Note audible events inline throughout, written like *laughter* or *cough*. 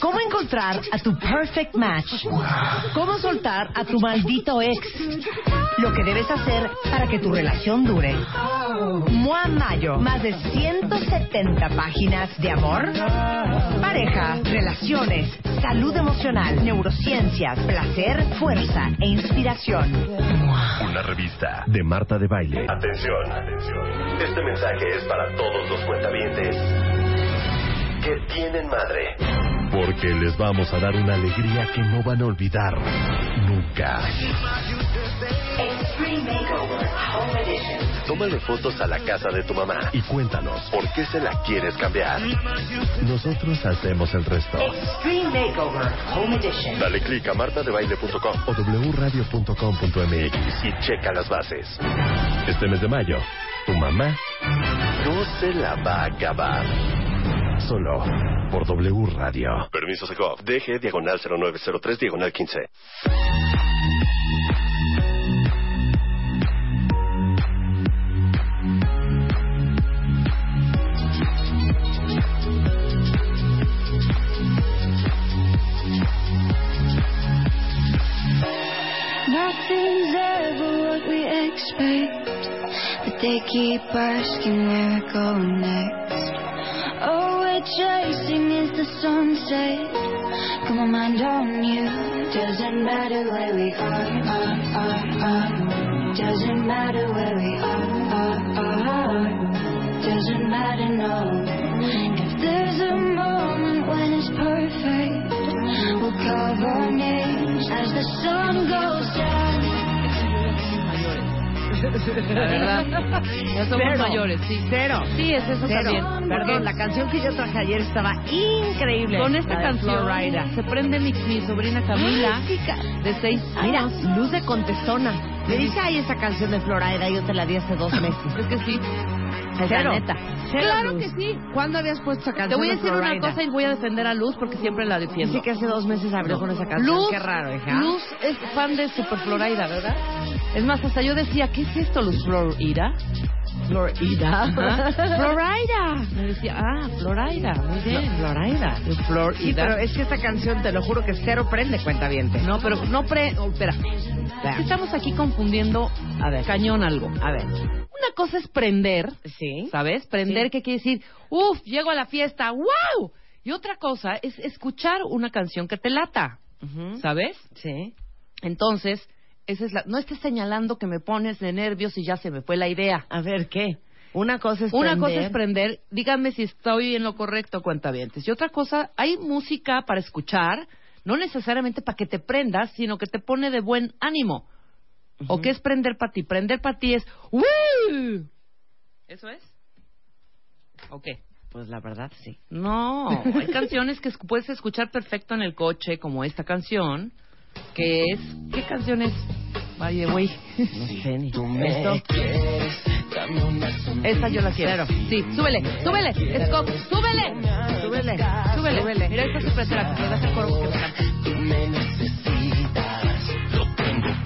¿Cómo encontrar a tu perfect match? ¿Cómo soltar a tu maldito ex? Lo que debes hacer para que tu relación dure. Mua Mayo, más de 170 páginas de amor, pareja, relaciones, salud emocional, neurociencias, placer, fuerza e inspiración. Una revista de Marta de Baile. Atención, atención. Este mensaje es para todos los cuentavientes que tienen madre. Porque les vamos a dar una alegría que no van a olvidar nunca. Tómale fotos a la casa de tu mamá y cuéntanos por qué se la quieres cambiar. Nosotros hacemos el resto. Extreme Makeover Home Edition. Dale clic a martadebaile.com o wradio.com.mx y checa las bases. Este mes de mayo, tu mamá no se la va a acabar. Solo por W Radio. Permiso Segov. DG diagonal 0903 diagonal 15. La verdad. Ya somos Cero. mayores, sí. Cero. Sí, es eso Cero. también. Perdón, la canción que yo traje ayer estaba increíble. Con esta La canción Florida. se prende mi, mi sobrina Camila, Ay, chica. de seis Mira, años. luz de contestona. Me dice, ay, esa canción de Florida, yo te la di hace dos meses. Es que sí. Es Cero. la neta. Cero, claro Luz. que sí. ¿Cuándo habías puesto esa canción Te voy a de decir una cosa y voy a defender a Luz porque siempre la defiendo. Dice que hace dos meses abrió con esa canción. Luz, Qué raro, hija. Luz es fan de Super Florida, ¿verdad? Es más, hasta yo decía, ¿qué es esto, Luz Florida? Florida. *laughs* Florida. Me decía, ah, Florida. Muy bien. Florida. Florida. Sí, pero es que esta canción, te lo juro que cero prende cuenta bien. No, pero no pre... oh, espera. Estamos aquí confundiendo A ver. cañón algo. A ver. Una cosa es prender, Sí. ¿sabes? Prender, Sí. ¿qué quiere decir? Uf, llego a la fiesta, ¡wow! Y otra cosa es escuchar una canción que te lata. ¿sabes? Sí. Entonces, esa es la... no estés señalando que me pones de nervios y ya se me fue la idea. A ver, ¿qué? Una cosa es Una prender. cosa es prender, díganme si estoy en lo correcto, cuentavientes. Y otra cosa, hay música para escuchar, no necesariamente para que te prendas, sino que te pone de buen ánimo. ¿O qué es prender para ti? Prender para ti es ¡Woo! ¿Eso es? ¿O qué? Pues la verdad, sí. No, hay canciones que es- puedes escuchar perfecto en el coche, como esta canción, que es... ¿Qué canción es? Vaya, güey. No *laughs* sé ni. Esto. Esta yo la quiero. Sí, súbele, súbele, Scott, súbele. Súbele. Súbele, Súbele. Mira, esta atrás, que le das el coro que me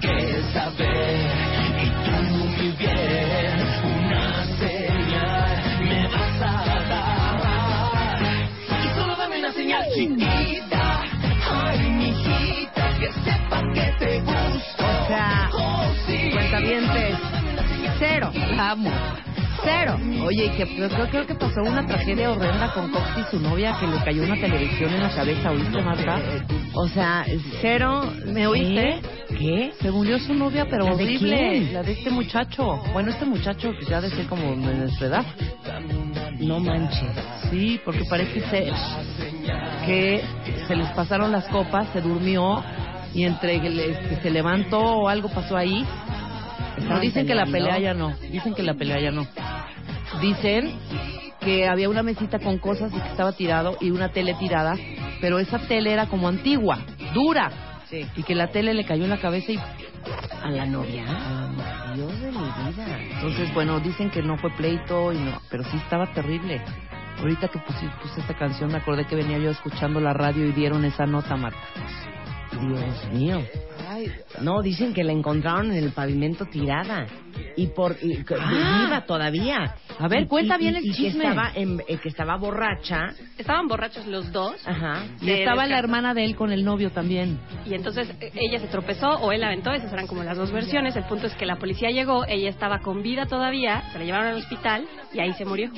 canta. O sea, cuentavientes. Cero. La amo. Cero. Oye, y que yo creo, creo que pasó una tragedia horrenda con Cox y su novia que le cayó una televisión en la cabeza, ¿oíste, Marta? O sea, cero. ¿Me oíste? ¿Qué? Se murió su novia, pero ¿La de horrible. quién? La de este muchacho. Bueno, este muchacho que ya de ser como de nuestra edad. No manches. Sí, porque parece ser que se les pasaron las copas, se durmió y entre que se levantó o algo pasó ahí. No dicen que la pelea ya no. Dicen que la pelea ya no. Dicen que había una mesita con cosas y que estaba tirado y una tele tirada, pero esa tele era como antigua, dura. Sí. Y que la tele le cayó en la cabeza y ¿A la novia? Dios de mi vida. entonces bueno dicen que no fue pleito y no, pero sí estaba terrible. Ahorita que puse, puse esta canción me acordé que venía yo escuchando la radio y dieron esa nota, Marta. Dios mío. No, dicen que la encontraron en el pavimento tirada. Y por y, Ah. viva todavía. A ver, Y- cuenta y- bien el y chisme. Que estaba, en- eh, que estaba borracha. Estaban borrachos los dos. Ajá. Y estaba la hermana de él con el novio también. Y entonces eh, ella se tropezó o él la aventó, esas eran como las dos versiones. El punto es que la policía llegó, ella estaba con vida todavía, se la llevaron al hospital y ahí se murió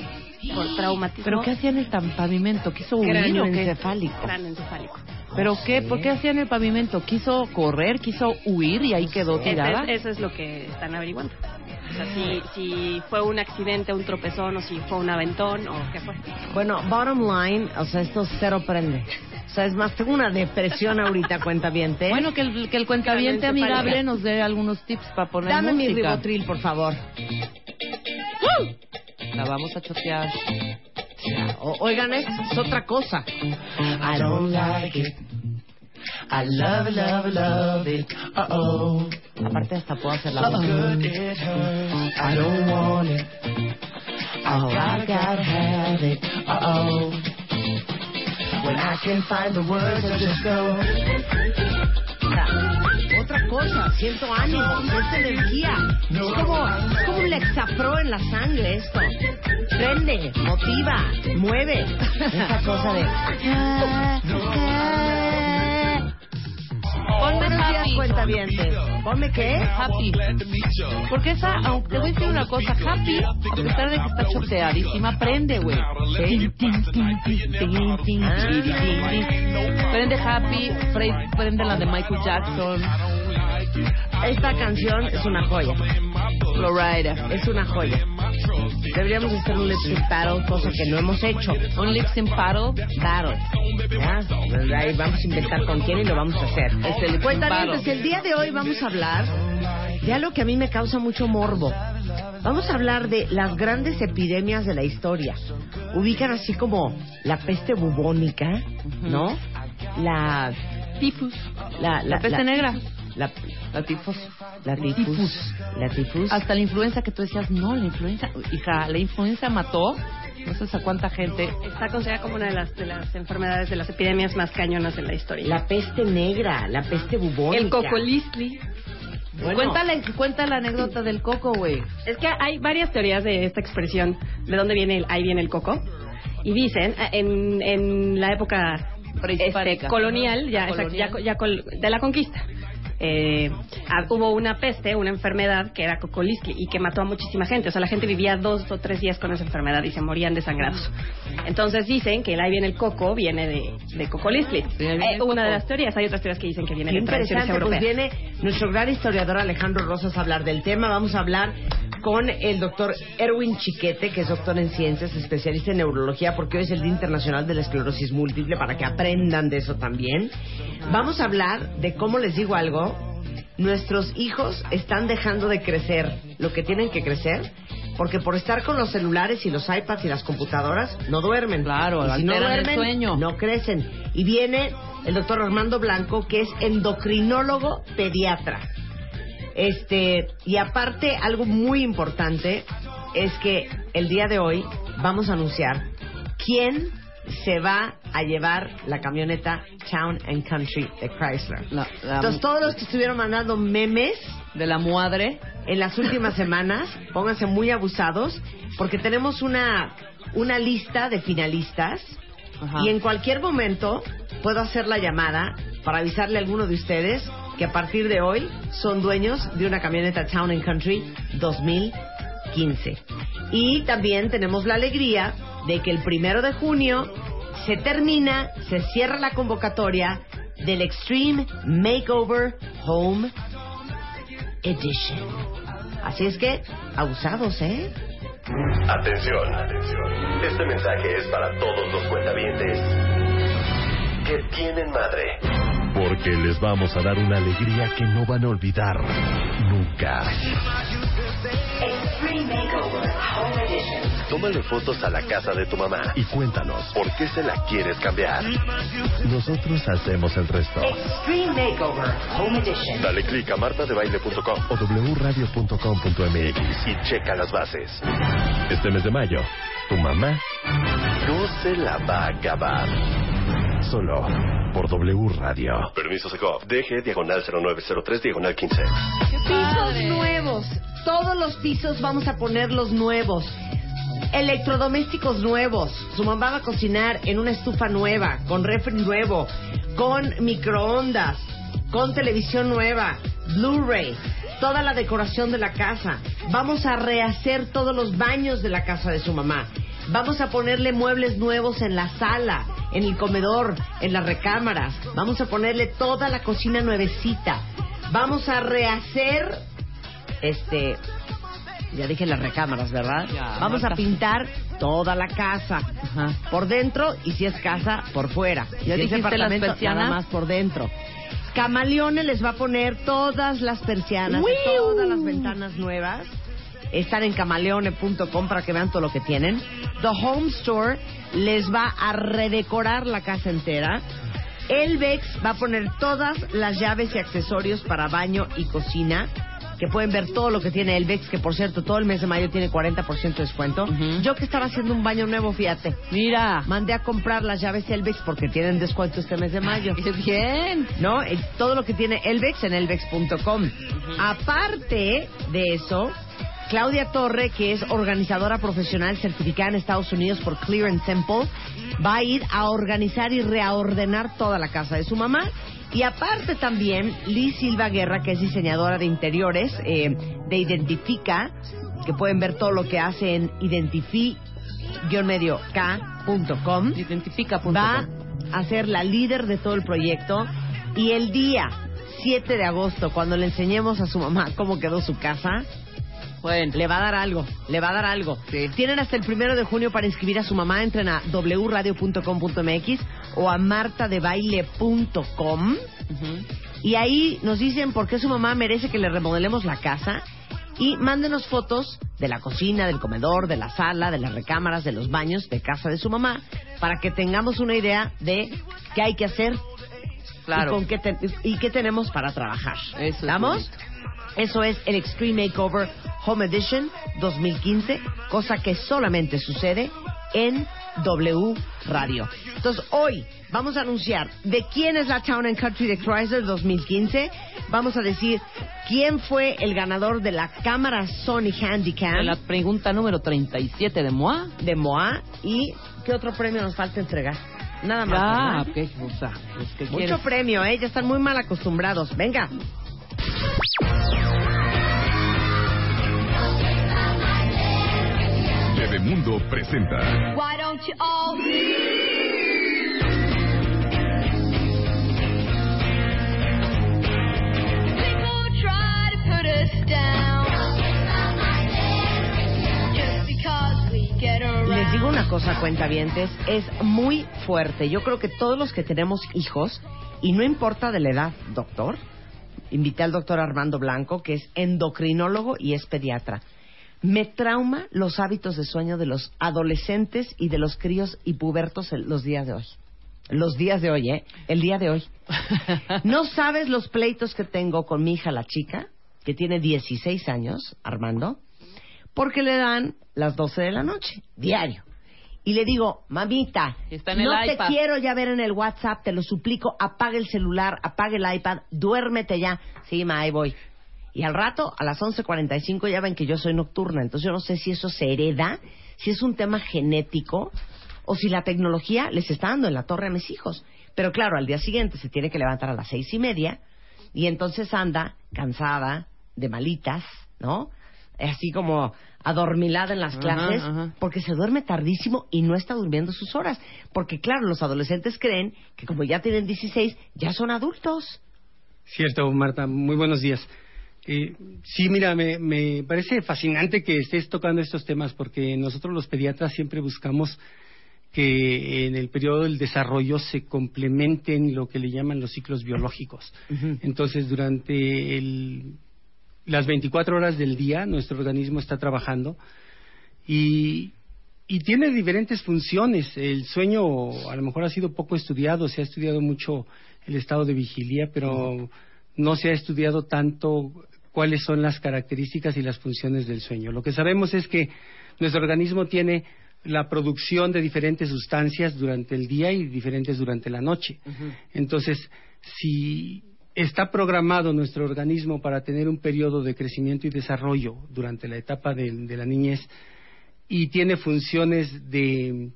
por traumatismo ¿Pero qué hacía en el pavimento? ¿Quiso huir Cráneo o qué? encefálico. ¿Pero qué? ¿Por qué hacía en el pavimento? ¿Quiso correr? ¿Quiso huir y ahí quedó tirada? es- eso es lo que están averiguando. O sea, si, si fue un accidente, un tropezón o si fue un aventón o qué fue. Bueno, bottom line, o sea, esto cero prende. O sea, es más, tengo una depresión ahorita, cuenta bien, Bueno, que el, que el cuentaviente amigable nos dé algunos tips para poner Dame mi música. ribotril, por favor. La vamos a chotear. O- oigan, es, es otra cosa. I don't like it. I love it, love it, love it. Uh oh. Aparte hasta puedo hacer la voz. good it hurts. I don't want it. I gotta, have it. Uh oh. When I can find the words, I just go. Otra cosa, siento ánimo, siento energía. Es como, es como un lexapro en la sangre esto. Prende, motiva, mueve. Esa cosa de... *laughs* Ponme happy. cuentavientes. ¿Ponme qué? Happy. Porque esa, aunque te voy a decir una cosa, Happy, a pesar de que está choteadísima, prende, güey. ¿Sí? Ah. Prende Happy, pre- prende la de Michael Jackson, Esta canción es una joya. Florida. Es una joya. Deberíamos hacer un lip sync battle, cosa que no hemos hecho. Un lip sync battle. Battle. ¿Ya? Ahí vamos a inventar con quién y lo vamos a hacer. Es el lip sync Cuentavientes, battle. el día de hoy vamos a hablar de algo que a mí me causa mucho morbo. Vamos a hablar de las grandes epidemias de la historia. Ubican así como la peste bubónica, ¿no? La Tifus. la, La peste negra. La, La tifus. la tifus. La tifus. Hasta la influenza que tú decías, no, la influenza, hija, la influenza mató, no sé a cuánta gente. Está considerada como una de las, de las enfermedades, de las epidemias más cañonas en la historia. La peste negra, la peste bubónica. el cocolistli. Bueno, Cuéntale, cuenta la anécdota del coco, güey. Es que hay varias teorías de esta expresión, de dónde viene el ahí viene el coco. Y dicen, eh, en, en la época este, colonial, ya, exacto, ya ya col- de la conquista. Eh, ah, hubo una peste, una enfermedad que era cocolistli y que mató a muchísima gente. O sea, la gente vivía dos o tres días con esa enfermedad y se morían desangrados. Entonces dicen que el ahí viene el coco viene de, de viene Eh, una de las teorías. Hay otras teorías que dicen que viene de tradiciones interesante, pues europeas. viene nuestro gran historiador Alejandro Rosas a hablar del tema. Vamos a hablar con el doctor Erwin Chiquete, que es doctor en ciencias, especialista en neurología, porque hoy es el Día Internacional de la Esclerosis Múltiple, para que aprendan de eso también. Vamos a hablar de cómo les digo algo, nuestros hijos están dejando de crecer lo que tienen que crecer. Porque por estar con los celulares y los iPads y las computadoras no duermen. Claro, y si no el duermen, sueño. no crecen. Y viene el doctor Armando Blanco, que es endocrinólogo pediatra. Este, y aparte, algo muy importante es que el día de hoy vamos a anunciar quién se va a llevar la camioneta Town and Country de Chrysler. La- la- Entonces, todos los que estuvieron mandando memes de la madre. en las últimas semanas, *laughs* pónganse muy abusados, porque tenemos una, una lista de finalistas Ajá. y en cualquier momento puedo hacer la llamada para avisarle a alguno de ustedes que a partir de hoy son dueños de una camioneta Town and Country 2015. Y también tenemos la alegría de que el primero de junio se termina, se cierra la convocatoria del Extreme Makeover Home Edition. Así es que, abusados, ¿eh? Atención, atención. Este mensaje es para todos los cuentavientes que tienen madre. Porque les vamos a dar una alegría que no van a olvidar nunca. Tómale fotos a la casa de tu mamá y cuéntanos por qué se la quieres cambiar. Nosotros hacemos el resto. Extreme Makeover Home Edition. Dale clic a martadebaile.com o wradio.com.mx y checa las bases. Este mes de mayo, tu mamá no se la va a acabar. Solo por W Radio. Permiso Segov. DG diagonal 0903 diagonal 15. Pisos nuevos. Todos los pisos vamos a ponerlos nuevos. Electrodomésticos nuevos. Su mamá va a cocinar en una estufa nueva, con refri nuevo, con microondas, con televisión nueva, Blu-ray, toda la decoración de la casa. Vamos a rehacer todos los baños de la casa de su mamá. Vamos a ponerle muebles nuevos en la sala, en el comedor, en las recámaras. Vamos a ponerle toda la cocina nuevecita. Vamos a rehacer este ya dije las recámaras, ¿verdad? Ya, Vamos a pintar toda la casa. Por dentro y si es casa, por fuera. ¿Ya si es dijiste las departamento, persianas? nada más por dentro. Camaleone les va a poner todas las persianas, todas las ventanas nuevas. Están en camaleone.com para que vean todo lo que tienen. The Home Store les va a redecorar la casa entera. Elvex va a poner todas las llaves y accesorios para baño y cocina. Que pueden ver todo lo que tiene Elvex, que por cierto, todo el mes de mayo tiene 40% de descuento. Yo que estaba haciendo un baño nuevo, fíjate. Mira. Mandé a comprar las llaves Elvex porque tienen descuento este mes de mayo. ¡Qué bien! ¿no? Todo lo que tiene Elvex en elvex.com. Aparte de eso, Claudia Torre, que es organizadora profesional certificada en Estados Unidos por Clear and Simple, va a ir a organizar y reordenar toda la casa de su mamá. Y aparte también, Liz Silva Guerra, que es diseñadora de interiores eh, de Identifica, que pueden ver todo lo que hace en identifi-k.com Identifica.com. va a ser la líder de todo el proyecto y el día 7 de agosto, cuando le enseñemos a su mamá cómo quedó su casa, Bueno. le va a dar algo, le va a dar algo. Tienen hasta el primero de junio para inscribir a su mamá, entren a wradio.com.mx o a martadebaile.com Ujú. y ahí nos dicen por qué su mamá merece que le remodelemos la casa y mándenos fotos de la cocina, del comedor, de la sala, de las recámaras, de los baños de casa de su mamá para que tengamos una idea de qué hay que hacer Claro. y, con qué te- y qué tenemos para trabajar. Eso es ¿Estamos? Eso es el Extreme Makeover Home Edition 2015, cosa que solamente sucede en W Radio. Entonces, hoy vamos a anunciar de quién es la Town and Country de Chrysler 2015. Vamos a decir quién fue el ganador de la cámara Sony Handycam La pregunta número 37 de Moa. de MOA y qué otro premio nos falta entregar. Nada más. ¿verdad? ¿qué? Que Mucho premio, ¿eh? Ya están muy mal acostumbrados. Venga. Bebemundo presenta Why don't you all People try to put us down Just because we get around Les digo una cosa, cuentavientes, es muy fuerte. Yo creo que todos los que tenemos hijos, y no importa de la edad, doctor, invité al doctor Armando Blanco, que es endocrinólogo y es pediatra. Me trauma los hábitos de sueño de los adolescentes y de los críos y pubertos los días de hoy. Los días de hoy, ¿eh? El día de hoy. *laughs* No sabes los pleitos que tengo con mi hija, la chica, que tiene 16 años, Armando, porque le dan las 12 de la noche, diario. Y le digo, mamita, Está en el no iPad. te quiero ya ver en el WhatsApp, te lo suplico, apaga el celular, apaga el iPad, duérmete ya. Sí, ma, ahí voy. Y al rato, a las 11.45, ya ven que yo soy nocturna, entonces yo no sé si eso se hereda, si es un tema genético, o si la tecnología les está dando en la torre a mis hijos. Pero claro, al día siguiente se tiene que levantar a las seis y media, y entonces anda cansada, de malitas, ¿no? Así como adormilada en las Ajá, clases, ajá. porque se duerme tardísimo y no está durmiendo sus horas. Porque claro, los adolescentes creen que como ya tienen 16, ya son adultos. Cierto, Marta. Muy buenos días. Eh, sí, mira, me, me parece fascinante que estés tocando estos temas porque nosotros los pediatras siempre buscamos que en el periodo del desarrollo se complementen lo que le llaman los ciclos biológicos. Entonces, durante el- las 24 horas del día, nuestro organismo está trabajando y, y tiene diferentes funciones. El sueño a lo mejor ha sido poco estudiado, se ha estudiado mucho el estado de vigilia, pero no se ha estudiado tanto cuáles son las características y las funciones del sueño. Lo que sabemos es que nuestro organismo tiene la producción de diferentes sustancias durante el día y diferentes durante la noche. Entonces, si está programado nuestro organismo para tener un periodo de crecimiento y desarrollo durante la etapa de, de la niñez y tiene funciones de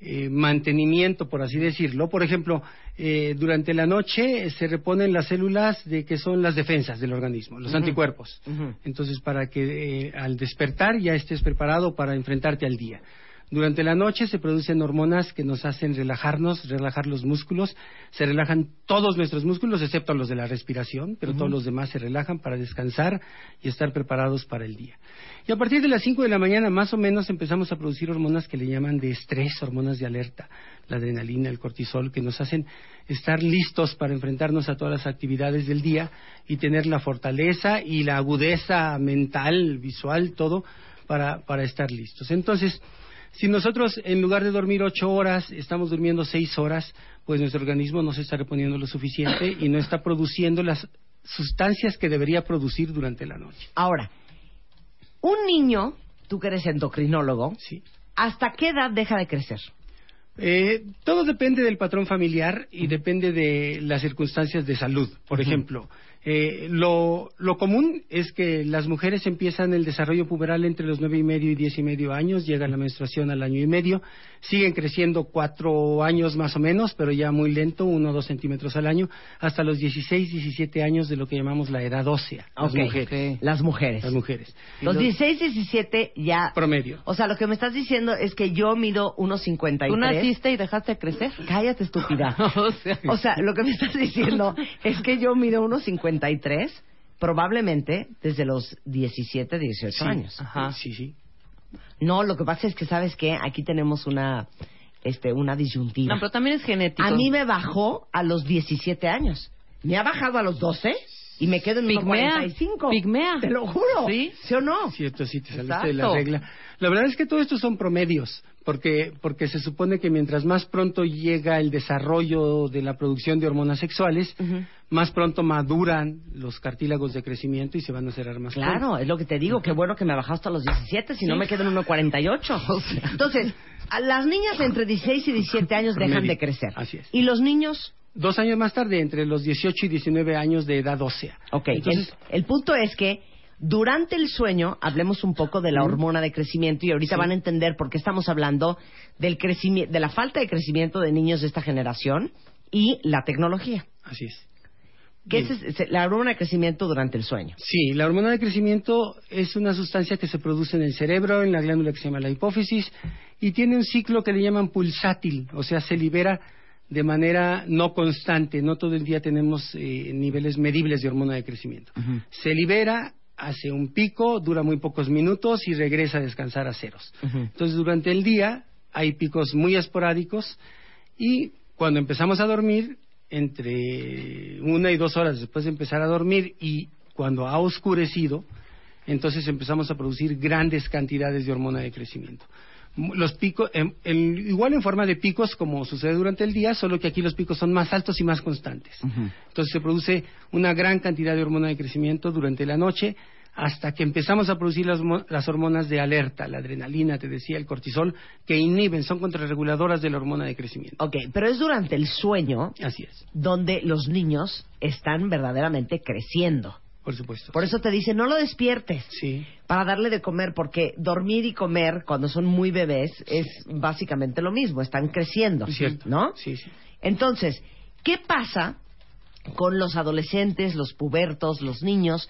eh, mantenimiento, por así decirlo. Por ejemplo, eh, durante la noche se reponen las células de que son las defensas del organismo, los anticuerpos. Entonces, para que eh, al despertar ya estés preparado para enfrentarte al día. Durante la noche se producen hormonas que nos hacen relajarnos, relajar los músculos. Se relajan todos nuestros músculos, excepto los de la respiración, pero todos los demás se relajan para descansar y estar preparados para el día. Y a partir de las 5 de la mañana, más o menos, empezamos a producir hormonas que le llaman de estrés, hormonas de alerta, la adrenalina, el cortisol, que nos hacen estar listos para enfrentarnos a todas las actividades del día y tener la fortaleza y la agudeza mental, visual, todo, para, para estar listos. Entonces, si nosotros, en lugar de dormir ocho horas, estamos durmiendo seis horas, pues nuestro organismo no se está reponiendo lo suficiente y no está produciendo las sustancias que debería producir durante la noche. Ahora, un niño, tú que eres endocrinólogo, Sí. ¿hasta qué edad deja de crecer? Eh, todo depende del patrón familiar y depende de las circunstancias de salud. Por ejemplo, eh, lo, lo común es que las mujeres empiezan el desarrollo puberal entre los nueve y medio y diez y medio años, llega la menstruación al año y medio, siguen creciendo cuatro años más o menos, pero ya muy lento, uno o dos centímetros al año, hasta los 16, 17 años de lo que llamamos la edad ósea. Las Ok, mujeres. Las mujeres. Las mujeres. Y Los 16, 17 ya... promedio. O sea, lo que me estás diciendo es que yo mido 1,53. ¿Tú naciste y dejaste de crecer? Cállate, estúpida. *laughs* o sea, O sea, lo que me estás diciendo es que yo mido 1,53 probablemente desde los 17, 18 Sí, años. Ajá. Sí, sí. No, lo que pasa es que, ¿sabes qué? Aquí tenemos una, este, una disyuntiva. no, pero también es genético. A mí me bajó a los 17 años. Me ha bajado a los 12 y me quedo en Pigmea. 45. Pigmea. Te lo juro. Sí. ¿Sí o no? Cierto, sí, te saliste de la Exacto. regla. La verdad es que todo esto son promedios, porque, porque se supone que mientras más pronto llega el desarrollo de la producción de hormonas sexuales, más pronto maduran los cartílagos de crecimiento y se van a cerrar más Claro, pronto. es lo que te digo, qué bueno que me bajaste a los 17, si no me quedo en 1,48. *laughs* Entonces, a las niñas entre 16 y 17 años dejan de crecer. Así es. ¿Y los niños? Dos años más tarde, entre los 18 y 19 años de edad ósea. Ok, Entonces, el, el punto es que durante el sueño hablemos un poco de la hormona de crecimiento y ahorita Sí. van a entender por qué estamos hablando del crecimiento, de la falta de crecimiento de niños de esta generación y la tecnología. así es. ¿Qué es- la hormona de crecimiento durante el sueño? Sí, la hormona de crecimiento es una sustancia que se produce en el cerebro, en la glándula que se llama la hipófisis, y tiene un ciclo que le llaman pulsátil, o sea, se libera de manera no constante, no todo el día tenemos eh, niveles medibles de hormona de crecimiento. Se libera, hace un pico, dura muy pocos minutos y regresa a descansar a ceros. Entonces, durante el día hay picos muy esporádicos y cuando empezamos a dormir, entre una y dos horas después de empezar a dormir y cuando ha oscurecido, entonces empezamos a producir grandes cantidades de hormona de crecimiento. Los picos, em- en- igual en forma de picos como sucede durante el día, solo que aquí los picos son más altos y más constantes. Entonces se produce una gran cantidad de hormona de crecimiento durante la noche hasta que empezamos a producir las, las hormonas de alerta, la adrenalina, te decía, el cortisol, que inhiben, son contrarreguladoras de la hormona de crecimiento. Ok, pero es durante el sueño Así es, donde los niños están verdaderamente creciendo. Por supuesto. Por eso te dice, no lo despiertes Sí, para darle de comer, porque dormir y comer cuando son muy bebés es básicamente lo mismo, están creciendo, es cierto. ¿no? Sí, sí. Entonces, ¿qué pasa con los adolescentes, los pubertos, los niños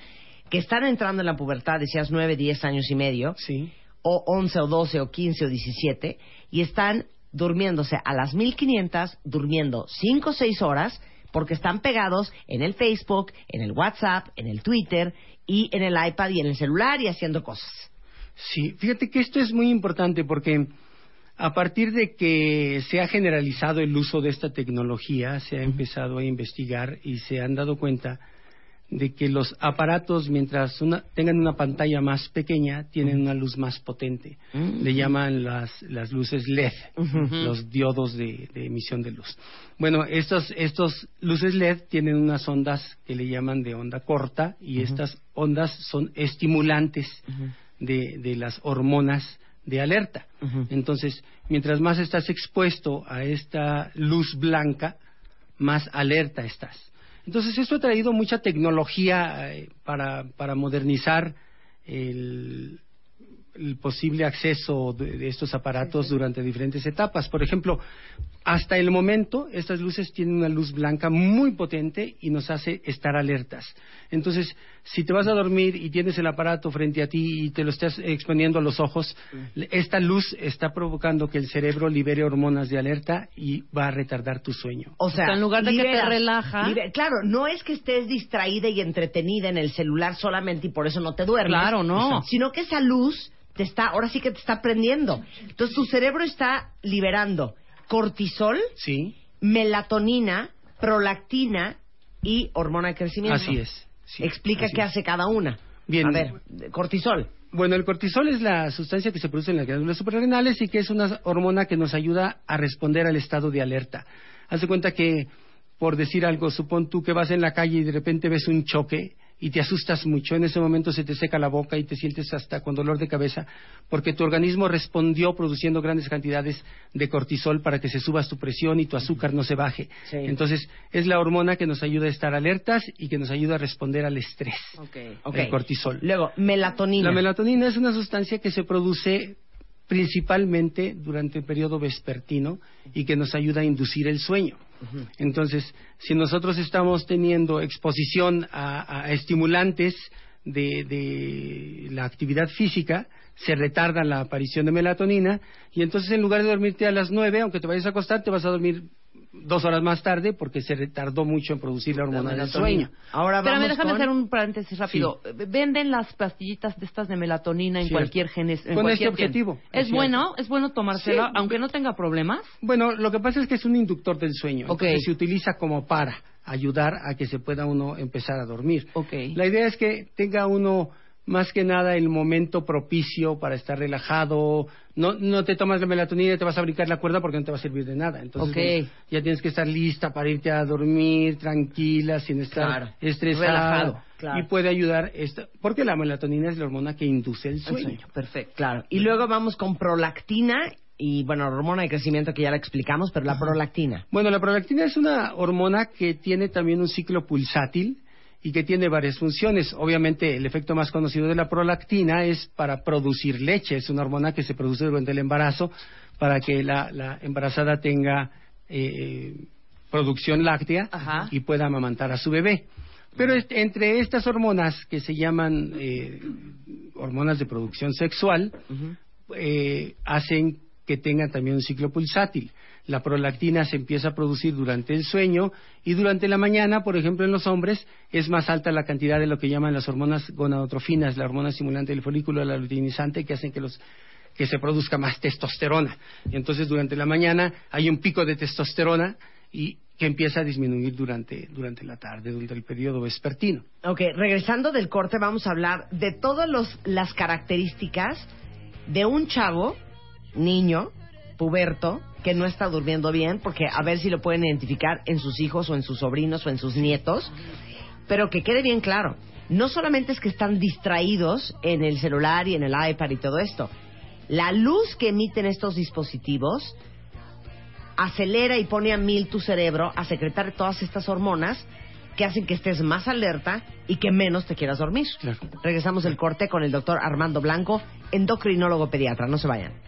que están entrando en la pubertad, decías 9, 10 años y medio, Sí, o 11 o 12 o 15 o 17, y están durmiéndose a las 1500, durmiendo 5 o 6 horas, porque están pegados en el Facebook, en el WhatsApp, en el Twitter y en el iPad y en el celular y haciendo cosas. Sí, fíjate que esto es muy importante porque a partir de que se ha generalizado el uso de esta tecnología, se ha empezado a investigar y se han dado cuenta de que los aparatos, mientras una- tengan una pantalla más pequeña, tienen una luz más potente. Le llaman las, las luces LED, los diodos de, de emisión de luz. Bueno, estos, estos luces LED tienen unas ondas que le llaman de onda corta y estas ondas son estimulantes de, de las hormonas de alerta. Entonces, mientras más estás expuesto a esta luz blanca, más alerta estás. Entonces, esto ha traído mucha tecnología eh, para, para modernizar el, el posible acceso de, de estos aparatos durante diferentes etapas. Por ejemplo, hasta el momento, estas luces tienen una luz blanca muy potente y nos hace estar alertas. Entonces, si te vas a dormir y tienes el aparato frente a ti y te lo estás exponiendo a los ojos, esta luz está provocando que el cerebro libere hormonas de alerta y va a retardar tu sueño. O sea, O sea, en lugar de que te relaja- liber- claro, no es que estés distraída y entretenida en el celular solamente y por eso no te duermes. Claro, no. Sino que esa luz te está, ahora sí que te está prendiendo. Entonces tu cerebro está liberando cortisol, Sí, melatonina, prolactina y hormona de crecimiento. así es. Sí, Explica qué es. hace cada una. Bien. A ver, cortisol. Bueno, el cortisol es la sustancia que se produce en las glándulas suprarrenales y que es una hormona que nos ayuda a responder al estado de alerta. Haz de cuenta que, por decir algo, supón tú que vas en la calle y de repente ves un choque y te asustas mucho, en ese momento se te seca la boca y te sientes hasta con dolor de cabeza, porque tu organismo respondió produciendo grandes cantidades de cortisol para que se subas tu presión y tu azúcar no se baje. Sí. Entonces, es la hormona que nos ayuda a estar alertas y que nos ayuda a responder al estrés. Ok. El cortisol. Luego, melatonina. La melatonina es una sustancia que se produce principalmente durante el periodo vespertino y que nos ayuda a inducir el sueño. Entonces, si nosotros estamos teniendo exposición a, estimulantes de, de la actividad física, se retarda la aparición de melatonina y entonces en lugar de dormirte a las nueve, aunque te vayas a acostar, te vas a dormir dos horas más tarde porque se retardó mucho en producir la hormona del sueño. Ahora vamos déjame con... hacer un paréntesis rápido. Venden las pastillitas de estas de melatonina en Cierto. cualquier genes. en Con cualquier este objetivo, es ¿Es cierto. bueno? ¿Es bueno tomársela Sí. aunque no tenga problemas? Bueno, lo que pasa es que es un inductor del sueño. Entonces se utiliza como para ayudar a que se pueda uno empezar a dormir. La idea es que tenga uno más que nada el momento propicio para estar relajado. No, no te tomas la melatonina y te vas a brincar la cuerda porque no te va a servir de nada. Entonces ya tienes que estar lista para irte a dormir tranquila, sin estar Claro. Relajado, claro. Y puede ayudar, esta, porque la melatonina es la hormona que induce el sueño. Perfecto, claro. Y luego vamos con prolactina y, bueno, hormona de crecimiento que ya la explicamos, pero la prolactina. Bueno, la prolactina es una hormona que tiene también un ciclo pulsátil y que tiene varias funciones. Obviamente, el efecto más conocido de la prolactina es para producir leche. Es una hormona que se produce durante el embarazo para que la, la embarazada tenga eh, producción láctea Ajá. y pueda amamantar a su bebé. Pero entre estas hormonas que se llaman eh, hormonas de producción sexual, eh, hacen que tengan también un ciclo pulsátil. La prolactina se empieza a producir durante el sueño y durante la mañana, por ejemplo, en los hombres es más alta la cantidad de lo que llaman las hormonas gonadotrofinas, la hormona estimulante del folículo, la luteinizante, que hacen que los que se produzca más testosterona. Y entonces durante la mañana hay un pico de testosterona y que empieza a disminuir durante, durante la tarde, durante el periodo vespertino. Ok, regresando del corte vamos a hablar de todas las características de un chavo, niño, puberto, que no está durmiendo bien, porque a ver si lo pueden identificar en sus hijos o en sus sobrinos o en sus nietos, pero que quede bien claro, no solamente es que están distraídos en el celular y en el iPad y todo esto, la luz que emiten estos dispositivos acelera y pone a mil tu cerebro a secretar todas estas hormonas que hacen que estés más alerta y que menos te quieras dormir. Claro. Regresamos el corte con el doctor Armando Blanco, endocrinólogo pediatra. No se vayan.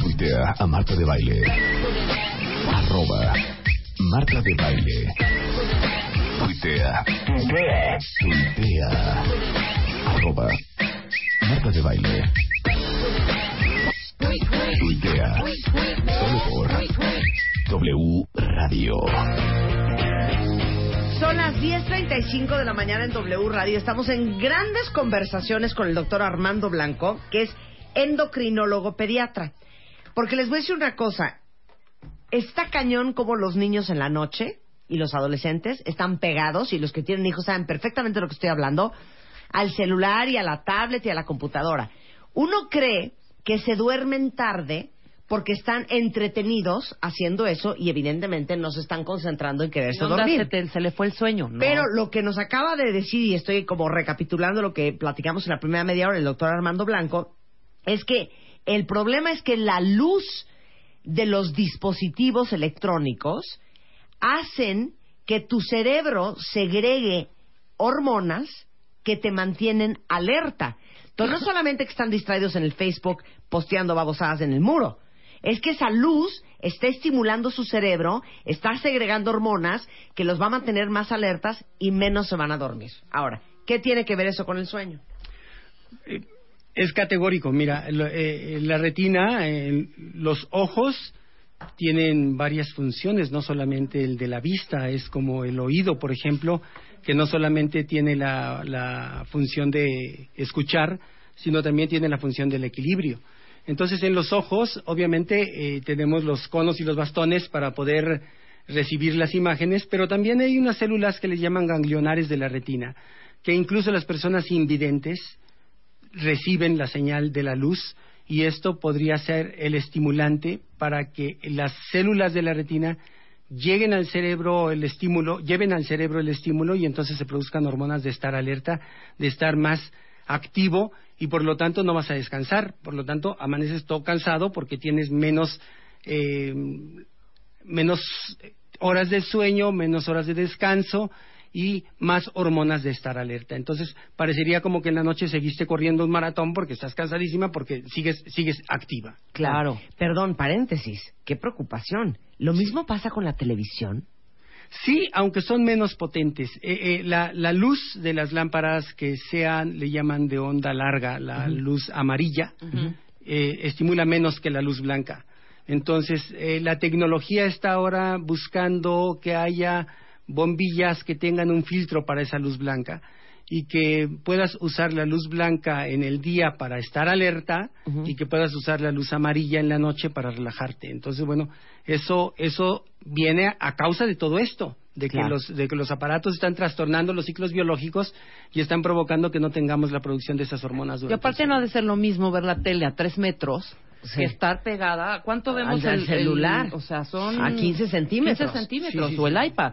Tuitea a Marta de Baile. Arroba Marta de Baile. Tuitea. Tuitea. Tuitea. Arroba Marta de Baile. Tuitea. Solo por W Radio. Son las 10.35 de la mañana en W Radio. Estamos en grandes conversaciones con el doctor Armando Blanco, que es endocrinólogo pediatra. Porque les voy a decir una cosa. Está cañón como los niños en la noche y los adolescentes están pegados, y los que tienen hijos saben perfectamente de lo que estoy hablando, al celular y a la tablet y a la computadora. Uno cree que se duermen tarde porque están entretenidos haciendo eso y evidentemente no se están concentrando en quererse ¿Dónde dormir. se, te- se le fue el sueño? No. Pero lo que nos acaba de decir, y estoy como recapitulando lo que platicamos en la primera media hora el doctor Armando Blanco, es que el problema es que la luz de los dispositivos electrónicos hacen que tu cerebro segregue hormonas que te mantienen alerta. Entonces, no *laughs* solamente que están distraídos en el Facebook posteando babosadas en el muro, es que esa luz está estimulando su cerebro, está segregando hormonas que los va a mantener más alertas y menos se van a dormir. Ahora, ¿qué tiene que ver eso con el sueño? Es categórico. Mira, lo- eh, la retina, eh, los ojos tienen varias funciones, no solamente el de la vista, es como el oído, por ejemplo, que no solamente tiene la, la función de escuchar, sino también tiene la función del equilibrio. Entonces, en los ojos, obviamente, eh, tenemos los conos y los bastones para poder recibir las imágenes, pero también hay unas células que les llaman ganglionares de la retina, que incluso las personas invidentes reciben la señal de la luz y esto podría ser el estimulante para que las células de la retina lleguen al cerebro el estímulo, lleven al cerebro el estímulo y entonces se produzcan hormonas de estar alerta, de estar más activo y por lo tanto no vas a descansar, por lo tanto amaneces todo cansado porque tienes menos eh, menos horas de sueño, menos horas de descanso y más hormonas de estar alerta. Entonces, parecería como que en la noche seguiste corriendo un maratón porque estás cansadísima porque sigues sigues activa. Claro. Perdón, paréntesis. Qué preocupación. Lo mismo pasa con la televisión. Sí, aunque son menos potentes. Eh, eh, la, la luz de las lámparas que sean, le llaman de onda larga, la luz amarilla, eh, estimula menos que la luz blanca. Entonces, eh, la tecnología está ahora buscando que haya bombillas que tengan un filtro para esa luz blanca y que puedas usar la luz blanca en el día para estar alerta y que puedas usar la luz amarilla en la noche para relajarte. Entonces, bueno, eso eso viene a causa de todo esto, de que los de que los aparatos están trastornando los ciclos biológicos y están provocando que no tengamos la producción de esas hormonas Y aparte no ha de ser lo mismo ver la tele a tres metros Sí. que estar pegada. ¿Cuánto vemos Al- al el, celular. el- o sea, son A 15 centímetros. 15 centímetros Sí, sí, o el iPad.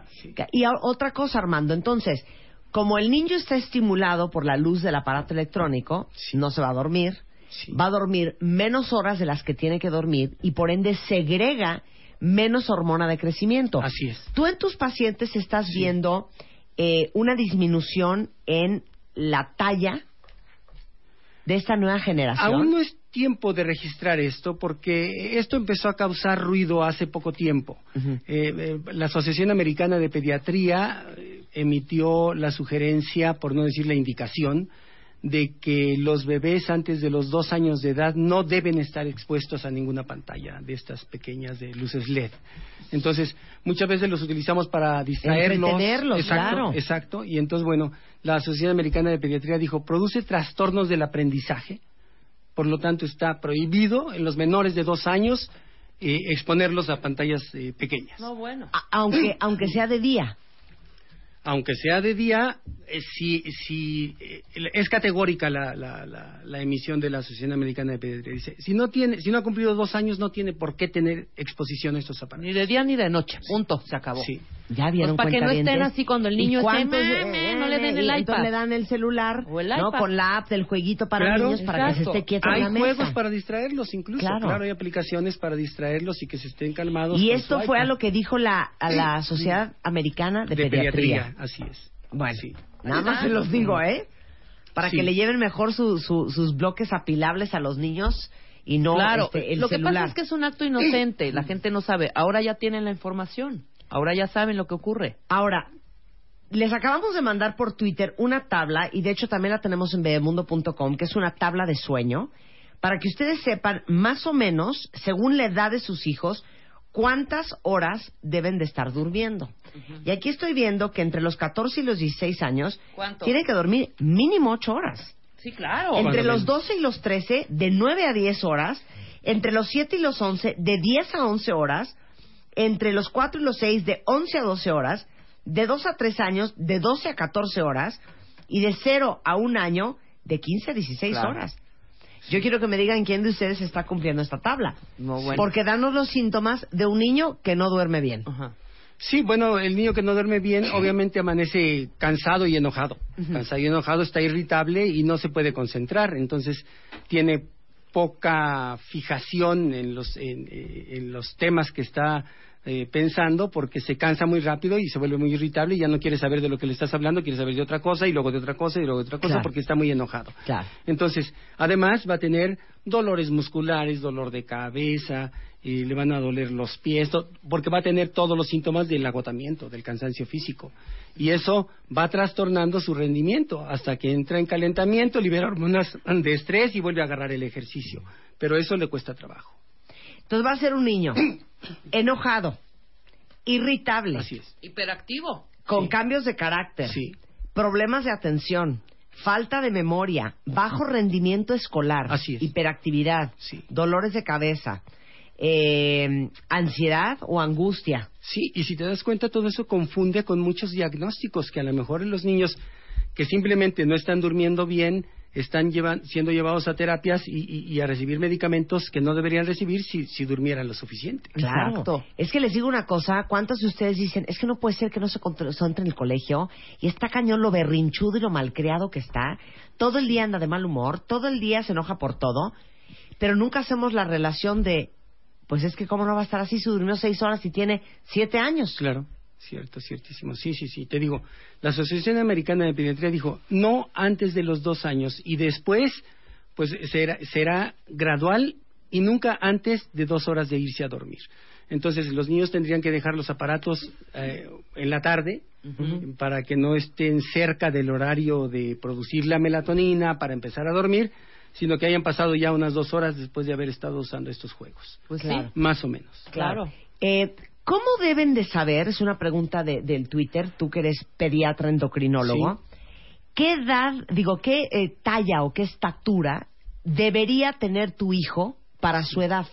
Y a- otra cosa, Armando, entonces, como el niño está estimulado por la luz del aparato electrónico, no se va a dormir, Sí. va a dormir menos horas de las que tiene que dormir y por ende segrega menos hormona de crecimiento. Así es. Tú en tus pacientes estás viendo eh, una disminución en la talla de esta nueva generación. Aún no es tiempo de registrar esto porque esto empezó a causar ruido hace poco tiempo. Eh, eh, la Asociación Americana de Pediatría eh, emitió la sugerencia, por no decir la indicación, de que los bebés antes de los dos años de edad no deben estar expuestos a ninguna pantalla de estas pequeñas de luces LED. Entonces, muchas veces los utilizamos para distraerlos. Entretenerlos, exacto, claro. Exacto. Y entonces, bueno, la Asociación Americana de Pediatría dijo, produce trastornos del aprendizaje. Por lo tanto, está prohibido en los menores de dos años eh, exponerlos a pantallas eh, pequeñas. No, bueno. A- aunque, *clears throat* aunque sea de día. Aunque sea de día, eh, si, si, eh, es categórica la, la, la, la emisión de la Asociación Americana de Pediatría. Dice, si no, tiene, si no ha cumplido dos años, no tiene por qué tener exposición a estos aparatos. Ni de día ni de noche. Punto. Se acabó. Sí. Ya vieron Pues para que no estén así cuando el niño ¿Y esté, "Mame", no le den el y iPad. entonces le dan el celular, O el ¿no? iPad. Con la app del jueguito para Claro, niños para que se exacto. esté quieto Hay en la mesa. juegos para distraerlos incluso. Claro. Claro. hay aplicaciones para distraerlos y que se estén calmados. Y esto fue a lo que dijo la, a la Sociedad Americana de, de Pediatría. Así es. Bueno, Sí. nada más se los digo, ¿eh? Para Sí. que le lleven mejor su- su- sus bloques apilables a los niños y no claro, este, el lo que pasa es que es un acto inocente, la gente no sabe. Ahora ya tienen la información, ahora ya saben lo que ocurre. Ahora, les acabamos de mandar por Twitter una tabla, y de hecho también la tenemos en bebemundo.com, que es una tabla de sueño, para que ustedes sepan más o menos, según la edad de sus hijos, cuántas horas deben de estar durmiendo. Y aquí estoy viendo que entre los 14 y los 16 años ¿Cuánto? tienen que dormir mínimo 8 horas. Sí, claro. Entre los ven. 12 y los 13, de 9 a 10 horas. entre los 7 y los 11 de 10 a 11 horas, entre los 4 y los 6 de 11 a 12 horas, de 2 a 3 años de 12 a 14 horas y de 0 a 1 año de 15 a 16 Claro. horas. Yo quiero que me digan quién de ustedes está cumpliendo esta tabla. No, bueno. Porque danos los síntomas de un niño que no duerme bien. Ajá. Sí, bueno, el niño que no duerme bien *clears throat* obviamente amanece cansado y enojado. Cansado y enojado, está irritable y no se puede concentrar. Entonces tiene poca fijación en los, en, eh, en los temas que está eh, pensando porque se cansa muy rápido y se vuelve muy irritable y ya no quiere saber de lo que le estás hablando, quiere saber de otra cosa y luego de otra cosa y luego de otra cosa Claro. porque está muy enojado. Claro. Entonces, además va a tener dolores musculares, dolor de cabeza, y le van a doler los pies, porque va a tener todos los síntomas del agotamiento, del cansancio físico. Y eso va trastornando su rendimiento hasta que entra en calentamiento, libera hormonas de estrés y vuelve a agarrar el ejercicio. Pero eso le cuesta trabajo. Entonces va a ser un niño *clears throat* enojado, irritable, Así es. Hiperactivo. con Sí. cambios de carácter, Sí, problemas de atención, falta de memoria, bajo rendimiento escolar, Así es. hiperactividad, Sí. dolores de cabeza, eh, ansiedad o angustia. Sí, y si te das cuenta, todo eso confunde con muchos diagnósticos que a lo mejor en los niños que simplemente no están durmiendo bien están llevan- siendo llevados a terapias y, y- y a recibir medicamentos que no deberían recibir si, si durmieran lo suficiente. Claro. Exacto. Es que les digo una cosa, ¿cuántos de ustedes dicen, es que no puede ser que no se concentre en el colegio y está cañón lo berrinchudo y lo malcriado que está? Todo el día anda de mal humor, todo el día se enoja por todo, pero nunca hacemos la relación de, pues es que cómo no va a estar así si durmió seis horas y tiene siete años. Claro, cierto, ciertísimo. Sí, sí, sí. Te digo, la Asociación Americana de Pediatría dijo no antes de los dos años y después, pues será, será gradual y nunca antes de dos horas de irse a dormir. Entonces, los niños tendrían que dejar los aparatos eh, en la tarde para que no estén cerca del horario de producir la melatonina para empezar a dormir, sino que hayan pasado ya unas dos horas después de haber estado usando estos juegos. Pues Claro. Más o menos. Claro. Eh, ¿Cómo deben de saber, es una pregunta de- del Twitter, tú que eres pediatra endocrinólogo, qué edad, digo, qué eh, talla o qué estatura debería tener tu hijo para su edad?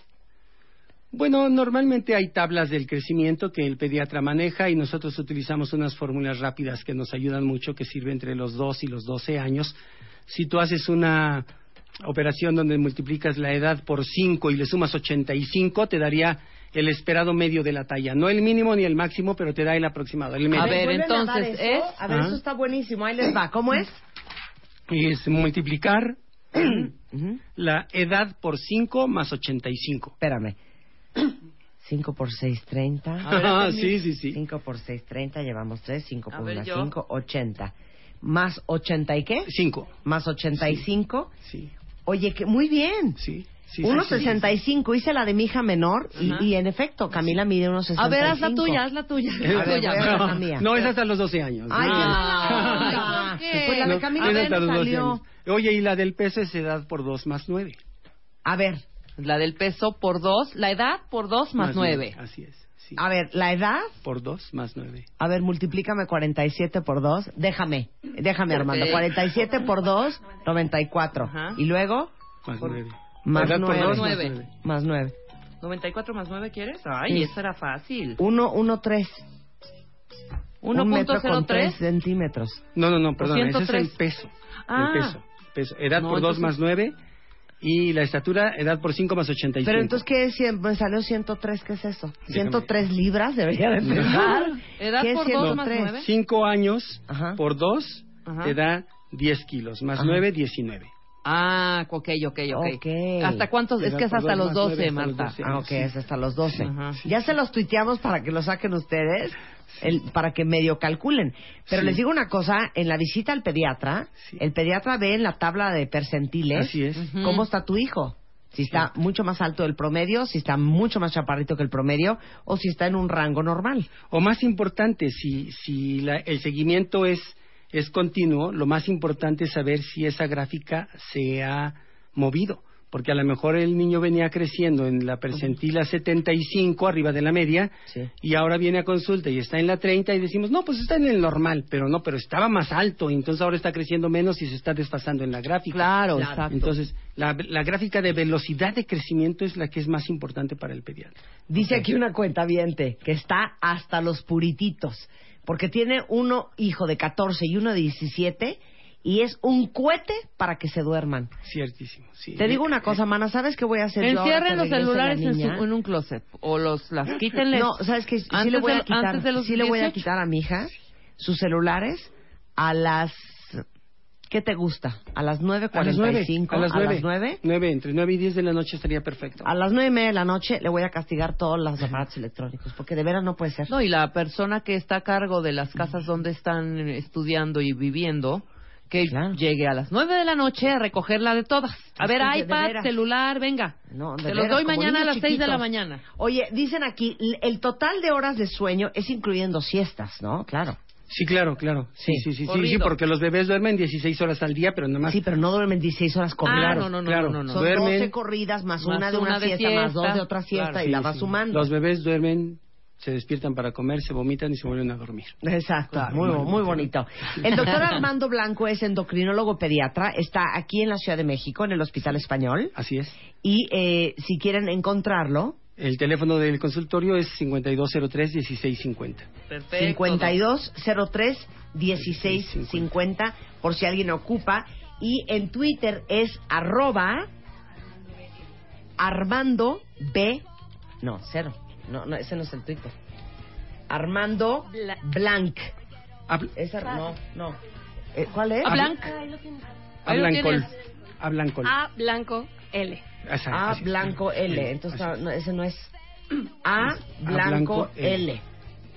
Bueno, normalmente hay tablas del crecimiento que el pediatra maneja y nosotros utilizamos unas fórmulas rápidas que nos ayudan mucho, que sirve entre los 2 y los 12 años. Si tú haces una operación donde multiplicas la edad por 5 y le sumas 85, te daría el esperado medio de la talla. No el mínimo ni el máximo, pero te da el aproximado, el medio. A ver, ¿Vuelven entonces, eso? es- A ver, Ah. eso está buenísimo, ahí les va. ¿Cómo es? Es multiplicar *clears throat* la edad por 5 más 85. Espérame. *clears throat* 5 por 6, 30. A ver, Ah, permiso. sí, sí, sí. 5 por 6, 30, llevamos 3. 5 A por ver, 1, yo. 5, 80. Más 80 y qué? 5. Más 85. Sí, Oye, que muy bien. sí. Sí, sí, 1.65, hice la de mi hija menor y, y en efecto, Camila mide 1.65. A ver, haz la tuya, haz la tuya. la A ver, tuya. a hacer la mía. No, es hasta los 12 años. Ay, No. ¿por onda. qué? Pues la de No, Camila es no hasta los 12 salió. años. Oye, y la del peso es edad por 2 más 9. A ver, La del peso por dos, la edad por dos más, nueve. Así es. Sí. a ver, la edad, Por 2 más 9. a ver, multiplícame 47 por 2. Déjame, déjame Armando. Ok. 47 por 2, 94. Ajá. Y luego, Más 9. Más nueve. más Nueve. nueve. más 9. ¿94 más 9 quieres? Ay, Sí. esa era fácil. 1, 1, 3. Un metro con 3 1.03. centímetros. No, no, no, perdón. Ese es 103. el peso. Ah. El peso. peso. Edad No, por 2 entonces- más 9. Y la estatura, edad por 5 más 85. Pero entonces, ¿qué es? Cien- Me salió 103, ¿qué es eso? Déjame. 103 libras debería de empezar. *laughs* Edad ¿Qué es por dos más 103? nueve. 5 años Ajá. por 2 Ajá. te da 10 kilos. Más Ajá. 9, 19. Ah, ok, ok, ok. Ok. ¿Hasta cuántos? Es que es hasta los más 12, nueve, hasta los Marta. 12. Ah, ok, Sí. es hasta los 12. Ajá. Ya se los tuiteamos para que lo saquen ustedes, el- para que medio calculen. Pero les digo una cosa, en la visita al pediatra, el pediatra ve en la tabla de percentiles Así es. Cómo está tu hijo. Si está mucho más alto del promedio, si está mucho más chaparrito que el promedio, o si está en un rango normal. O más importante, si, si la- el seguimiento es, es continuo, lo más importante es saber si esa gráfica se ha movido. porque a lo mejor el niño venía creciendo en la percentila 75, arriba de la media, Sí. y ahora viene a consulta y está en la 30 y decimos, no, pues está en el normal, pero no, pero estaba más alto, y entonces ahora está creciendo menos y se está desfasando en la gráfica. Claro, Claro. exacto. Entonces, la, la gráfica de velocidad de crecimiento es la que es más importante para el pediatra. Dice aquí una cuenta que está hasta los purititos, porque tiene uno hijo de 14 y uno de 17 y es un cohete para que se duerman. Ciertísimo, sí. Te digo una cosa, mana, ¿sabes qué voy a hacer yo ahora Encierren los celulares en, su- en un closet o los las quítenles. No, ¿sabes qué? Sí Antes le voy de- a quitar, antes de los sí le voy a 18. quitar a mi hija sus celulares a las... ¿Qué te gusta? ¿A las 9.45? A las nueve. ¿A las 9? nueve. Nueve, entre nueve y diez de la noche estaría perfecto. A las nueve y media de la noche le voy a castigar todos los aparatos electrónicos, porque de veras no puede ser. No, y la persona que está a cargo de las casas donde están estudiando y viviendo, que Claro. llegue a las nueve de la noche a recogerla de todas. A Es ver, iPad, celular, venga. No, de Te los veras, doy mañana a las seis de la chiquitos. mañana. Oye, dicen aquí, el total de horas de sueño es incluyendo siestas, ¿no? Claro. Sí, claro, claro. Sí, Sí, sí, sí, sí, porque los bebés duermen 16 horas al día, pero nada más. Sí, pero no duermen 16 horas corridas. Ah, no, no, no, claro. no, no, no. Son duermen. 12 corridas más, Más una de una, una de siesta, más dos de otra siesta Claro. y la Sí, vas sí. sumando. Los bebés duermen, se despiertan para comer, se vomitan y se vuelven a dormir. Exacto, muy, muy bonito. El doctor *laughs* Armando Blanco es endocrinólogo pediatra, está aquí en la Ciudad de México, en el Hospital Español, Así es. y eh, si quieren encontrarlo, El teléfono del consultorio es 5203-1650. Perfecto. 5203-1650, por si alguien ocupa, y en Twitter es arroba Armando B, no, cero, no, no, ese no es el Twitter. Armando Bla- Blanc. Habl- Esa, no, no. Eh, ¿Cuál es? A Blanc. Ahí lo tienes. Ahí lo Hablan col. tienes. Hablan col. A blanco L. Exacto, A. Blanco L. Sí, Entonces, no, no, ese no es. *clears throat* A Blanco Blanco L. L.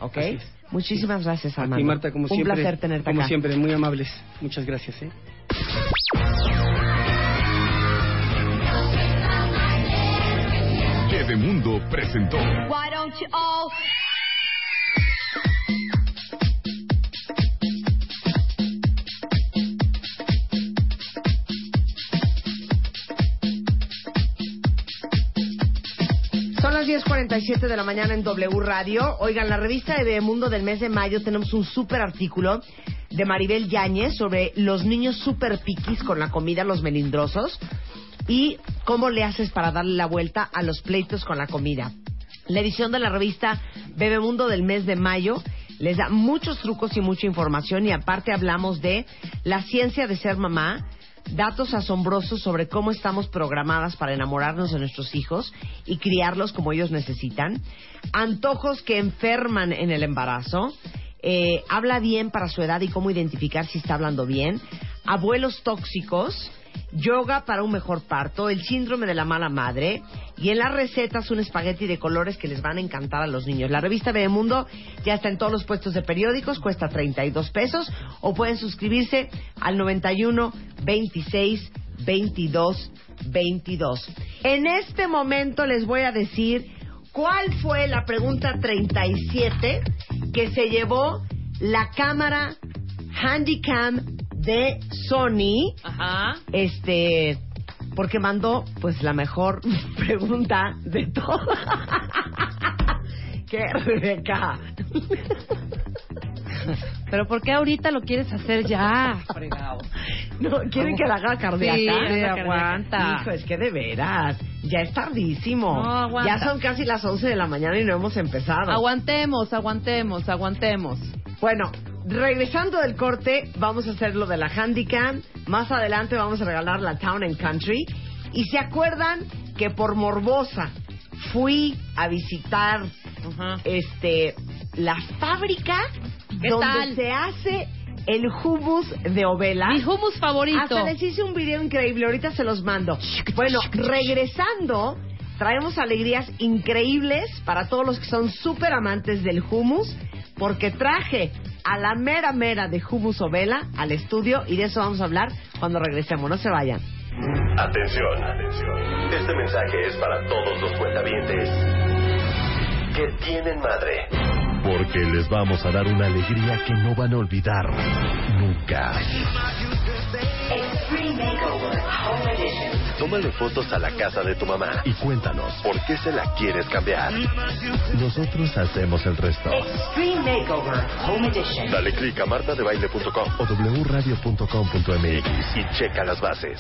¿Ok? Así es. Muchísimas gracias, A Armando. ti, Marta, como Un siempre. placer tenerte como acá. siempre, muy amables. Muchas gracias, ¿eh? Mundo presentó Why don't you all 7.47 de la mañana en W Radio. Oigan, la revista de Mundo del mes de mayo tenemos un súper artículo de Maribel Yáñez sobre los niños súper piquis con la comida, los melindrosos, y cómo le haces para darle la vuelta a los pleitos con la comida. La edición de la revista Bebemundo del mes de mayo les da muchos trucos y mucha información y aparte hablamos de la ciencia de ser mamá, datos asombrosos sobre cómo estamos programadas para enamorarnos de nuestros hijos y criarlos como ellos necesitan, antojos que enferman en el embarazo, eh, habla bien para su edad y cómo identificar si está hablando bien, abuelos tóxicos, yoga para un mejor parto, el síndrome de la mala madre y en las recetas un espagueti de colores que les van a encantar a los niños. La revista Bebemundo ya está en todos los puestos de periódicos, cuesta 32 pesos o pueden suscribirse al 91 26 22 22. En este momento les voy a decir cuál fue la pregunta 37 que se llevó la cámara Handycam de Sony Ajá. este porque mandó pues la mejor *laughs* pregunta de todas. *laughs* ¿Qué, Rebeca? *laughs* Pero ¿por qué ahorita lo quieres hacer ya? Fregado. No, ¿quieren que la haga cardíaca? Sí, Anda, aguanta. Hijo, es que de veras, ya es tardísimo. No, aguanta. ya son casi las 11 de la mañana y no hemos empezado. Aguantemos, aguantemos, aguantemos. Bueno, regresando del corte, vamos a hacer lo de la Handicam. Más adelante vamos a regalar la Town and Country. Y se acuerdan que por morbosa fui a visitar este la fábrica ¿Qué donde tal? se hace el hummus de ovela. Mi hummus favorito. Hasta les hice un video increíble, ahorita se los mando. Bueno, regresando, traemos alegrías increíbles para todos los que son súper amantes del hummus, porque traje a la mera mera de hummus ovela al estudio y de eso vamos a hablar cuando regresemos. No se vayan. Atención, atención. Este mensaje es para todos los cuentavientes que tienen madre. Porque les vamos a dar una alegría que no van a olvidar nunca. Tómale fotos a la casa de tu mamá y cuéntanos por qué se la quieres cambiar. Nosotros hacemos el resto. Extreme Makeover Home Edition. Dale click a martadebaile.com o wradio.com.mx y checa las bases.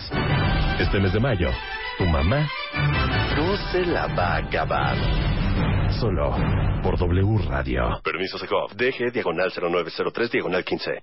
Este mes de mayo, tu mamá no se la va a acabar. Solo por W Radio. Permiso Segov. DG diagonal 0903 diagonal 15.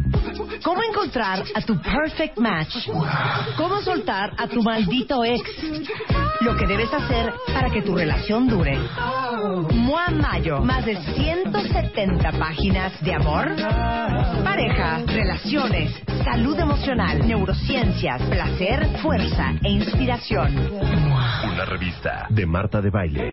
¿Cómo encontrar a tu perfect match? ¿Cómo soltar a tu maldito ex? Lo que debes hacer para que tu relación dure. Mua Mayo, más de 170 páginas de amor, pareja, relaciones, salud emocional, neurociencias, placer, fuerza e inspiración. Una revista de Marta de Baile.